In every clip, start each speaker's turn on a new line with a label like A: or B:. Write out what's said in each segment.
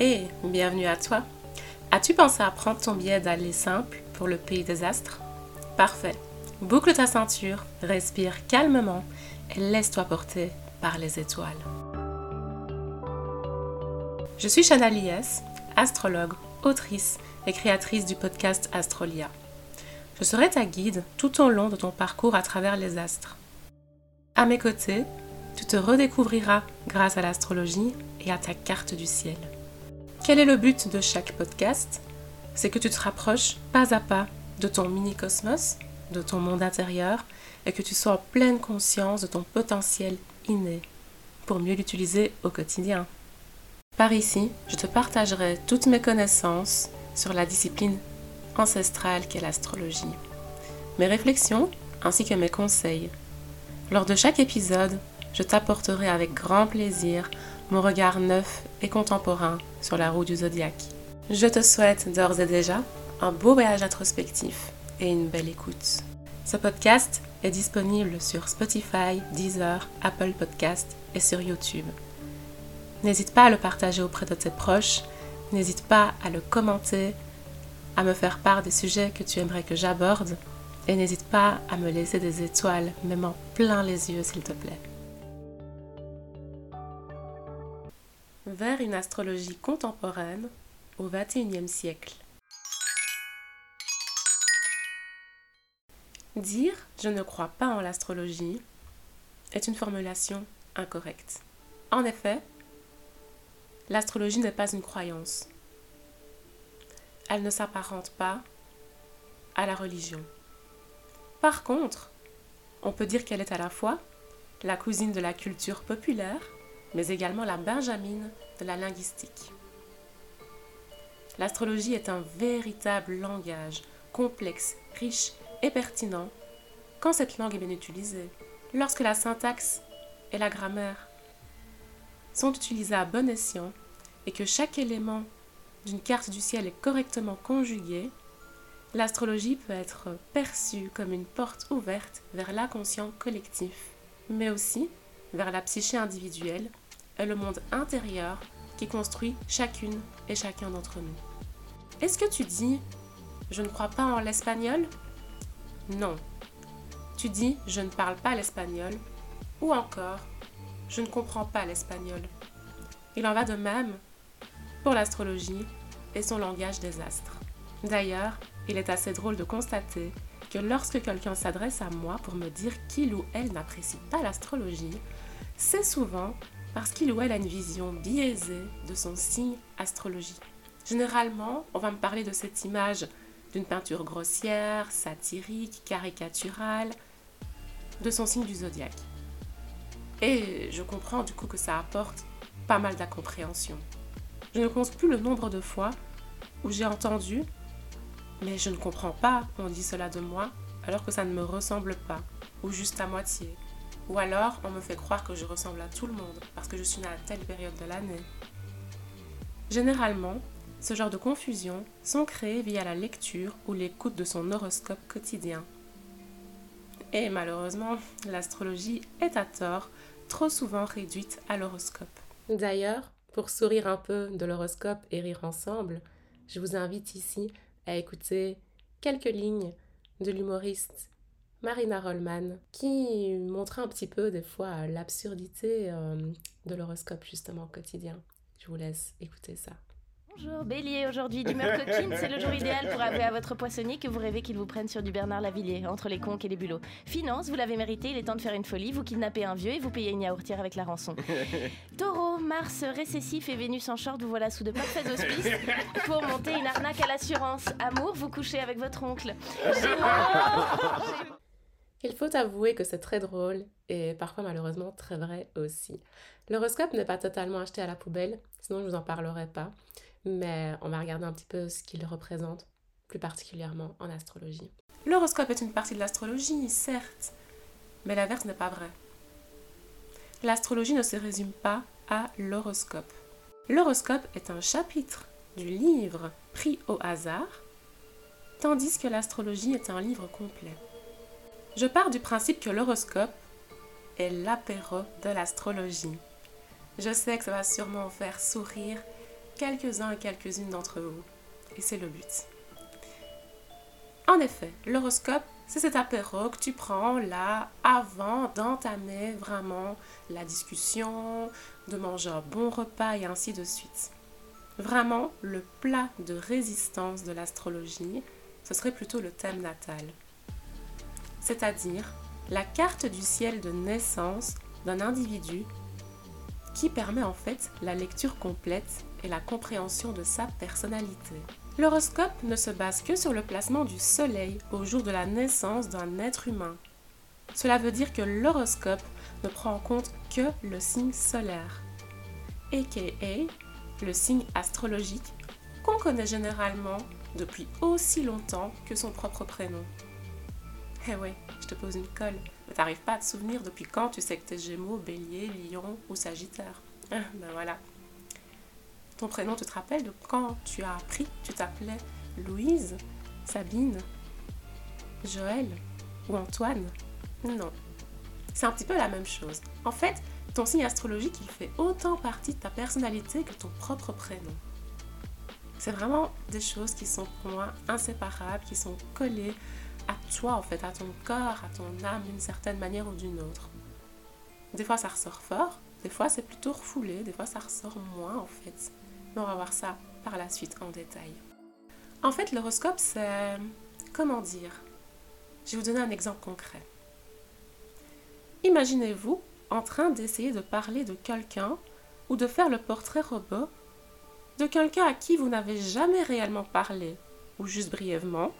A: Et bienvenue à toi. As-tu pensé à prendre ton billet d'aller simple pour le pays des astres? Parfait. Boucle ta ceinture, respire calmement et laisse-toi porter par les étoiles. Je suis Chana Lies, astrologue, autrice et créatrice du podcast Astrolia. Je serai ta guide tout au long de ton parcours à travers les astres. À mes côtés, tu te redécouvriras grâce à l'astrologie et à ta carte du ciel. Quel est le but de chaque podcast? C'est que tu te rapproches pas à pas de ton mini-cosmos, de ton monde intérieur, et que tu sois en pleine conscience de ton potentiel inné pour mieux l'utiliser au quotidien. Par ici, je te partagerai toutes mes connaissances sur la discipline ancestrale qu'est l'astrologie, mes réflexions ainsi que mes conseils. Lors de chaque épisode, je t'apporterai avec grand plaisir mon regard neuf et contemporain sur la roue du zodiaque. Je te souhaite d'ores et déjà un beau voyage introspectif et une belle écoute. Ce podcast est disponible sur Spotify, Deezer, Apple Podcast et sur YouTube. N'hésite pas à le partager auprès de tes proches, n'hésite pas à le commenter, à me faire part des sujets que tu aimerais que j'aborde et n'hésite pas à me laisser des étoiles, même en plein les yeux s'il te plaît. Vers une astrologie contemporaine au XXIe siècle. Dire je ne crois pas en l'astrologie est une formulation incorrecte. En effet, l'astrologie n'est pas une croyance. Elle ne s'apparente pas à la religion. Par contre, on peut dire qu'elle est à la fois la cousine de la culture populaire mais également la benjamine de la linguistique. L'astrologie est un véritable langage complexe, riche et pertinent quand cette langue est bien utilisée, lorsque la syntaxe et la grammaire sont utilisées à bon escient et que chaque élément d'une carte du ciel est correctement conjugué, l'astrologie peut être perçue comme une porte ouverte vers l'inconscient collectif, mais aussi vers la psyché individuelle et le monde intérieur qui construit chacune et chacun d'entre nous. Est-ce que tu dis je ne crois pas en l'espagnol? Non. Tu dis je ne parle pas l'espagnol ou encore je ne comprends pas l'espagnol. Il en va de même pour l'astrologie et son langage des astres. D'ailleurs, il est assez drôle de constater que lorsque quelqu'un s'adresse à moi pour me dire qu'il ou elle n'apprécie pas l'astrologie, c'est souvent parce qu'il ou elle a une vision biaisée de son signe astrologie. Généralement, on va me parler de cette image d'une peinture grossière, satirique, caricaturale, de son signe du zodiaque. Et je comprends du coup que ça apporte pas mal d'incompréhension. Je ne compte plus le nombre de fois où j'ai entendu mais je ne comprends pas, on dit cela de moi, alors que ça ne me ressemble pas, ou juste à moitié. Ou alors, on me fait croire que je ressemble à tout le monde parce que je suis née à telle période de l'année. Généralement, ce genre de confusions sont créées via la lecture ou l'écoute de son horoscope quotidien. Et malheureusement, l'astrologie est à tort trop souvent réduite à l'horoscope. D'ailleurs, pour sourire un peu de l'horoscope et rire ensemble, je vous invite ici à écouter quelques lignes de l'humoriste Marina Rollman, qui montrait un petit peu des fois l'absurdité euh, de l'horoscope justement au quotidien. Je vous laisse écouter ça.
B: Bonjour Bélier, aujourd'hui d'humeur coquine, c'est le jour idéal pour avouer à votre poissonnier que vous rêvez qu'il vous prenne sur du Bernard Lavillier, entre les conques et les bulots. Finance, vous l'avez mérité, il est temps de faire une folie, vous kidnappez un vieux et vous payez une yaourtière avec la rançon. Taureau, Mars récessif et Vénus en short, vous voilà sous de parfaits auspices pour monter une arnaque à l'assurance. Amour, vous couchez avec votre oncle.
A: Il faut avouer que c'est très drôle et parfois malheureusement très vrai aussi. L'horoscope n'est pas totalement acheté à la poubelle, sinon je ne vous en parlerai pas, mais on va regarder un petit peu ce qu'il représente, plus particulièrement en astrologie. L'horoscope est une partie de l'astrologie, certes, mais l'inverse n'est pas vrai. L'astrologie ne se résume pas à l'horoscope. L'horoscope est un chapitre du livre pris au hasard, tandis que l'astrologie est un livre complet. Je pars du principe que l'horoscope est l'apéro de l'astrologie. Je sais que ça va sûrement faire sourire quelques-uns et quelques-unes d'entre vous. Et c'est le but. En effet, l'horoscope, c'est cet apéro que tu prends là avant d'entamer vraiment la discussion, de manger un bon repas et ainsi de suite. Vraiment, le plat de résistance de l'astrologie, ce serait plutôt le thème natal. C'est-à-dire la carte du ciel de naissance d'un individu qui permet en fait la lecture complète et la compréhension de sa personnalité. L'horoscope ne se base que sur le placement du soleil au jour de la naissance d'un être humain. Cela veut dire que l'horoscope ne prend en compte que le signe solaire, aka le signe astrologique qu'on connaît généralement depuis aussi longtemps que son propre prénom. Eh ouais, je te pose une colle, t'arrives pas à te souvenir depuis quand tu sais que t'es Gémeaux, Bélier, Lion ou Sagittaire. ben voilà. Ton prénom, tu te rappelles de quand tu as appris? Tu t'appelais Louise, Sabine, Joël ou Antoine? Non. C'est un petit peu la même chose. En fait, ton signe astrologique, il fait autant partie de ta personnalité que ton propre prénom. C'est vraiment des choses qui sont pour moi inséparables, qui sont collées à toi en fait, à ton corps, à ton âme d'une certaine manière ou d'une autre. Des fois ça ressort fort, des fois c'est plutôt refoulé, des fois ça ressort moins en fait. Mais on va voir ça par la suite en détail. En fait l'horoscope c'est... comment dire? Je vais vous donner un exemple concret. Imaginez-vous en train d'essayer de parler de quelqu'un ou de faire le portrait robot de quelqu'un à qui vous n'avez jamais réellement parlé, ou juste brièvement,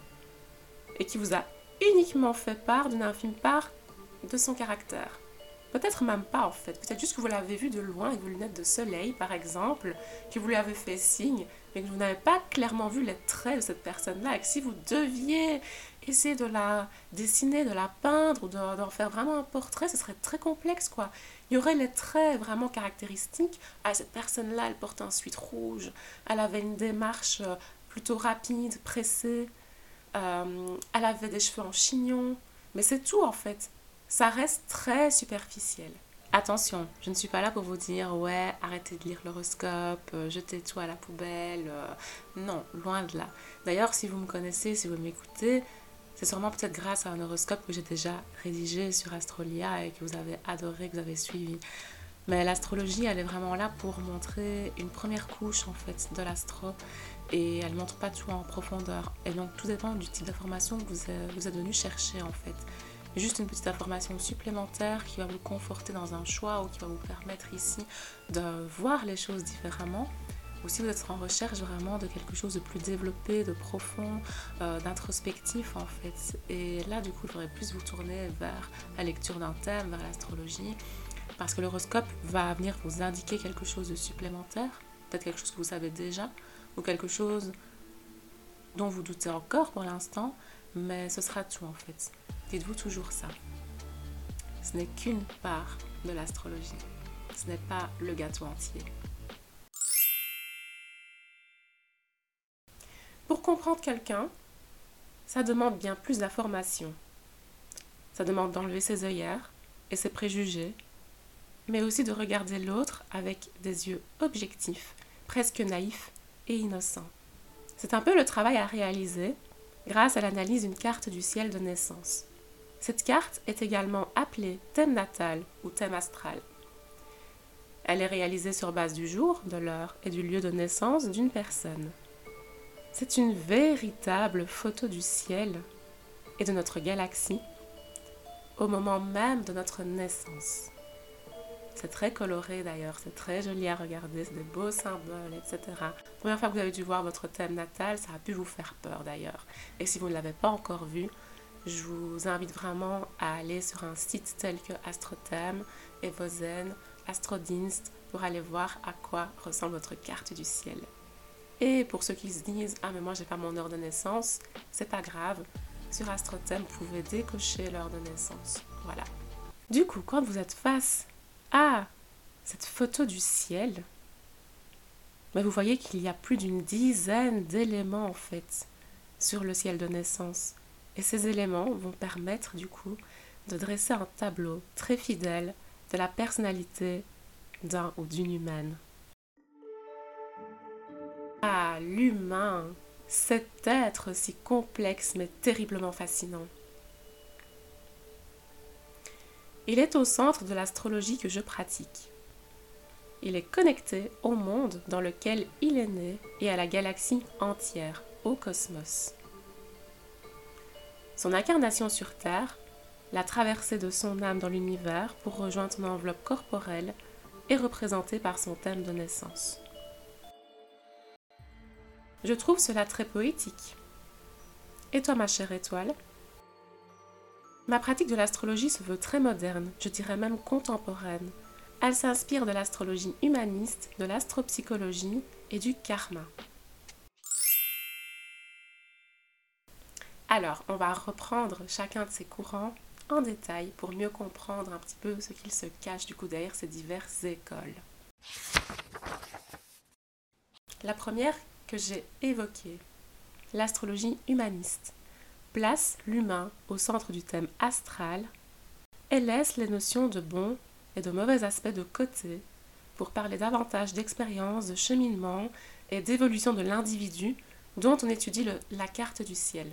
A: et qui vous a uniquement fait part d'une infime part de son caractère. Peut-être même pas en fait, peut-être juste que vous l'avez vu de loin avec vos lunettes de soleil par exemple, que vous lui avez fait signe, mais que vous n'avez pas clairement vu les traits de cette personne-là, et que si vous deviez essayer de la dessiner, de la peindre ou d'en faire vraiment un portrait, ce serait très complexe quoi. Il y aurait les traits vraiment caractéristiques. Ah, cette personne-là, elle porte un suite rouge, elle avait une démarche euh, plutôt rapide, pressée, euh, elle avait des cheveux en chignon, mais c'est tout en fait. Ça reste très superficiel. Attention, je ne suis pas là pour vous dire ouais, arrêtez de lire l'horoscope, euh, jetez tout à la poubelle. non, loin de là. D'ailleurs, si vous me connaissez, si vous m'écoutez, c'est sûrement peut-être grâce à un horoscope que j'ai déjà rédigé sur Astrolia et que vous avez adoré, que vous avez suivi. Mais l'astrologie, elle est vraiment là pour montrer une première couche en fait de l'astro et elle montre pas tout en profondeur. Et donc tout dépend du type d'information que vous vous êtes venu chercher en fait. Juste une petite information supplémentaire qui va vous conforter dans un choix ou qui va vous permettre ici de voir les choses différemment ou si vous êtes en recherche vraiment de quelque chose de plus développé, de profond, euh, d'introspectif en fait. Et là, du coup, il faudrait plus vous tourner vers la lecture d'un thème, vers l'astrologie, parce que l'horoscope va venir vous indiquer quelque chose de supplémentaire, peut-être quelque chose que vous savez déjà, ou quelque chose dont vous doutez encore pour l'instant, mais ce sera tout en fait. Dites-vous toujours ça. Ce n'est qu'une part de l'astrologie. Ce n'est pas le gâteau entier. Pour comprendre quelqu'un, ça demande bien plus d'informations. Ça demande d'enlever ses œillères et ses préjugés, mais aussi de regarder l'autre avec des yeux objectifs, presque naïfs et innocents. C'est un peu le travail à réaliser grâce à l'analyse d'une carte du ciel de naissance. Cette carte est également appelée thème natal ou thème astral. Elle est réalisée sur base du jour, de l'heure et du lieu de naissance d'une personne. C'est une véritable photo du ciel et de notre galaxie au moment même de notre naissance. C'est très coloré d'ailleurs, c'est très joli à regarder, c'est des beaux symboles, etc. première fois que vous avez dû voir votre thème natal, ça a pu vous faire peur d'ailleurs. Et si vous ne l'avez pas encore vu, je vous invite vraiment à aller sur un site tel que AstroThème, Evozen, Astrodinst pour aller voir à quoi ressemble votre carte du ciel. Et pour ceux qui se disent Ah, mais moi j'ai pas mon heure de naissance, c'est pas grave. Sur AstroThème, vous pouvez décocher l'heure de naissance. Voilà. Du coup, quand vous êtes face à cette photo du ciel, ben, vous voyez qu'il y a plus d'une dizaine d'éléments en fait sur le ciel de naissance. Et ces éléments vont permettre du coup de dresser un tableau très fidèle de la personnalité d'un ou d'une humaine. Ah, l'humain, cet être si complexe mais terriblement fascinant. Il est au centre de l'astrologie que je pratique. Il est connecté au monde dans lequel il est né et à la galaxie entière, au cosmos. Son incarnation sur Terre, la traversée de son âme dans l'univers pour rejoindre son enveloppe corporelle, est représentée par son thème de naissance. Je trouve cela très poétique. Et toi, ma chère étoile Ma pratique de l'astrologie se veut très moderne, je dirais même contemporaine. Elle s'inspire de l'astrologie humaniste, de l'astropsychologie et du karma. Alors, on va reprendre chacun de ces courants en détail pour mieux comprendre un petit peu ce qu'il se cache du coup derrière ces diverses écoles. La première que j'ai évoquée, l'astrologie humaniste, place l'humain au centre du thème astral et laisse les notions de bon et de mauvais aspects de côté pour parler davantage d'expérience, de cheminement et d'évolution de l'individu dont on étudie la carte du ciel.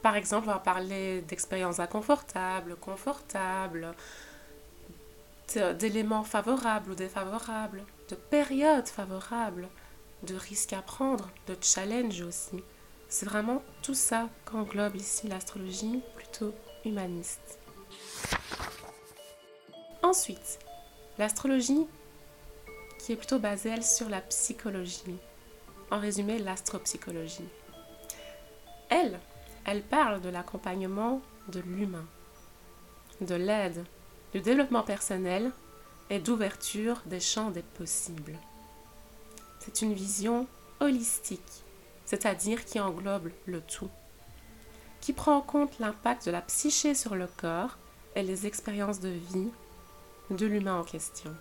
A: Par exemple, on va parler d'expériences inconfortables, confortables, d'éléments favorables ou défavorables, de périodes favorables, de risques à prendre, de challenges aussi. C'est vraiment tout ça qu'englobe ici l'astrologie plutôt humaniste. Ensuite, l'astrologie qui est plutôt basée sur la psychologie. En résumé, l'astropsychologie. Elle, elle parle de l'accompagnement de l'humain, de l'aide, du développement personnel et d'ouverture des champs des possibles. C'est une vision holistique, c'est-à-dire qui englobe le tout, qui prend en compte l'impact de la psyché sur le corps et les expériences de vie de l'humain en question.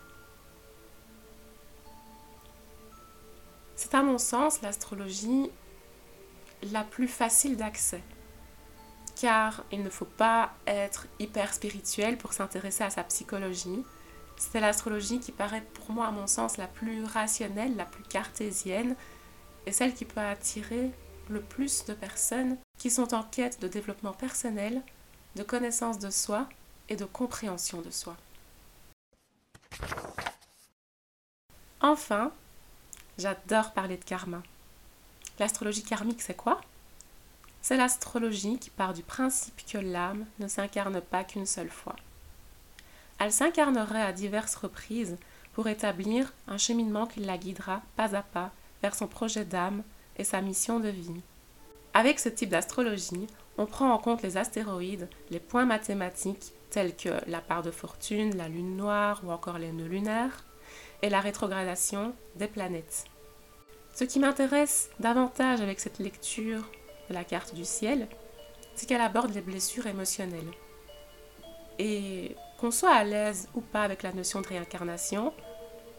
A: C'est à mon sens l'astrologie la plus facile d'accès. Car il ne faut pas être hyper spirituel pour s'intéresser à sa psychologie. C'est l'astrologie qui paraît pour moi, à mon sens, la plus rationnelle, la plus cartésienne, et celle qui peut attirer le plus de personnes qui sont en quête de développement personnel, de connaissance de soi et de compréhension de soi. Enfin, j'adore parler de karma. L'astrologie karmique, c'est quoi? C'est l'astrologie qui part du principe que l'âme ne s'incarne pas qu'une seule fois. Elle s'incarnerait à diverses reprises pour établir un cheminement qui la guidera pas à pas vers son projet d'âme et sa mission de vie. Avec ce type d'astrologie, on prend en compte les astéroïdes, les points mathématiques tels que la part de fortune, la lune noire ou encore les nœuds lunaires, et la rétrogradation des planètes. Ce qui m'intéresse davantage avec cette lecture de la carte du ciel, c'est qu'elle aborde les blessures émotionnelles. Et qu'on soit à l'aise ou pas avec la notion de réincarnation,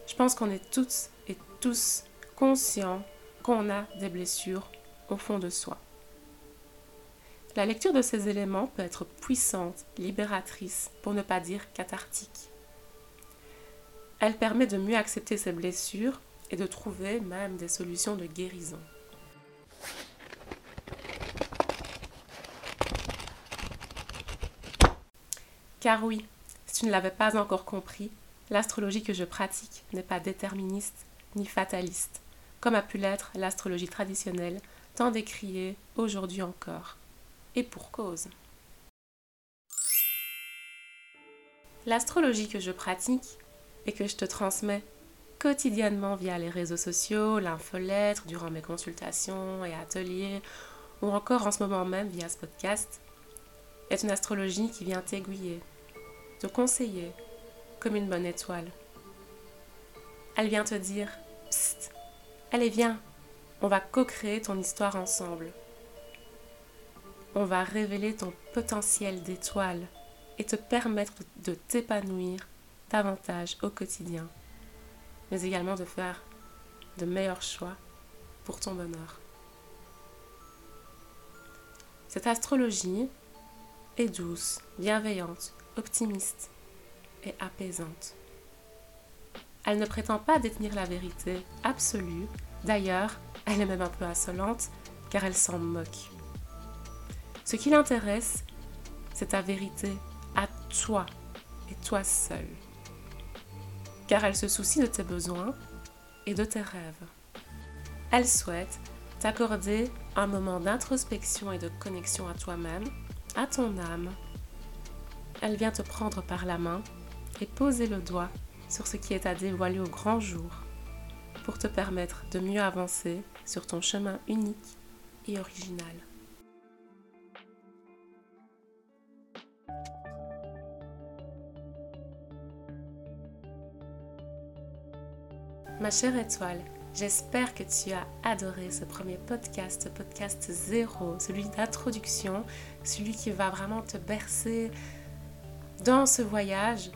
A: je pense qu'on est toutes et tous conscients qu'on a des blessures au fond de soi. La lecture de ces éléments peut être puissante, libératrice, pour ne pas dire cathartique. Elle permet de mieux accepter ses blessures et de trouver même des solutions de guérison. Car oui, si tu ne l'avais pas encore compris, l'astrologie que je pratique n'est pas déterministe ni fataliste, comme a pu l'être l'astrologie traditionnelle, tant décriée aujourd'hui encore. Et pour cause. L'astrologie que je pratique et que je te transmets quotidiennement via les réseaux sociaux, l'infolettre, durant mes consultations et ateliers, ou encore en ce moment même via ce podcast, est une astrologie qui vient t'aiguiller, te conseiller, comme une bonne étoile. Elle vient te dire Psst, allez, viens, on va co-créer ton histoire ensemble. On va révéler ton potentiel d'étoile et te permettre de t'épanouir davantage au quotidien mais également de faire de meilleurs choix pour ton bonheur. Cette astrologie est douce, bienveillante, optimiste et apaisante. Elle ne prétend pas détenir la vérité absolue, D'ailleurs, elle est même un peu insolente car elle s'en moque. Ce qui l'intéresse, c'est ta vérité à toi et toi seul. Car elle se soucie de tes besoins et de tes rêves. Elle souhaite t'accorder un moment d'introspection et de connexion à toi-même, à ton âme. Elle vient te prendre par la main et poser le doigt sur ce qui est à dévoiler au grand jour pour te permettre de mieux avancer sur ton chemin unique et original. Ma chère étoile, j'espère que tu as adoré ce premier podcast, podcast zéro, celui d'introduction, celui qui va vraiment te bercer dans ce voyage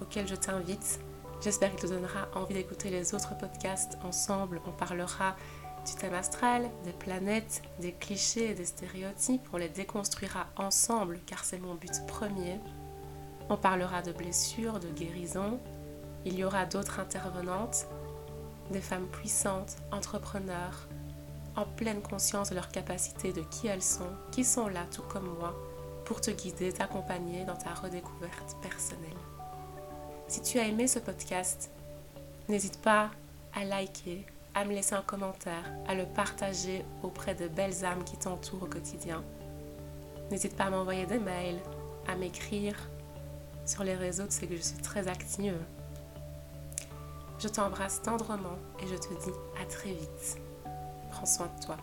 A: auquel je t'invite. J'espère qu'il te donnera envie d'écouter les autres podcasts ensemble. On parlera du thème astral, des planètes, des clichés et des stéréotypes. On les déconstruira ensemble car c'est mon but premier. On parlera de blessures, de guérison. Il y aura d'autres intervenantes des femmes puissantes, entrepreneurs, en pleine conscience de leur capacité, de qui elles sont, qui sont là tout comme moi, pour te guider, t'accompagner dans ta redécouverte personnelle. Si tu as aimé ce podcast, n'hésite pas à liker, à me laisser un commentaire, à le partager auprès de belles âmes qui t'entourent au quotidien. N'hésite pas à m'envoyer des mails, à m'écrire. Sur les réseaux, tu sais que je suis très active. Je t'embrasse tendrement et je te dis à très vite. Prends soin de toi.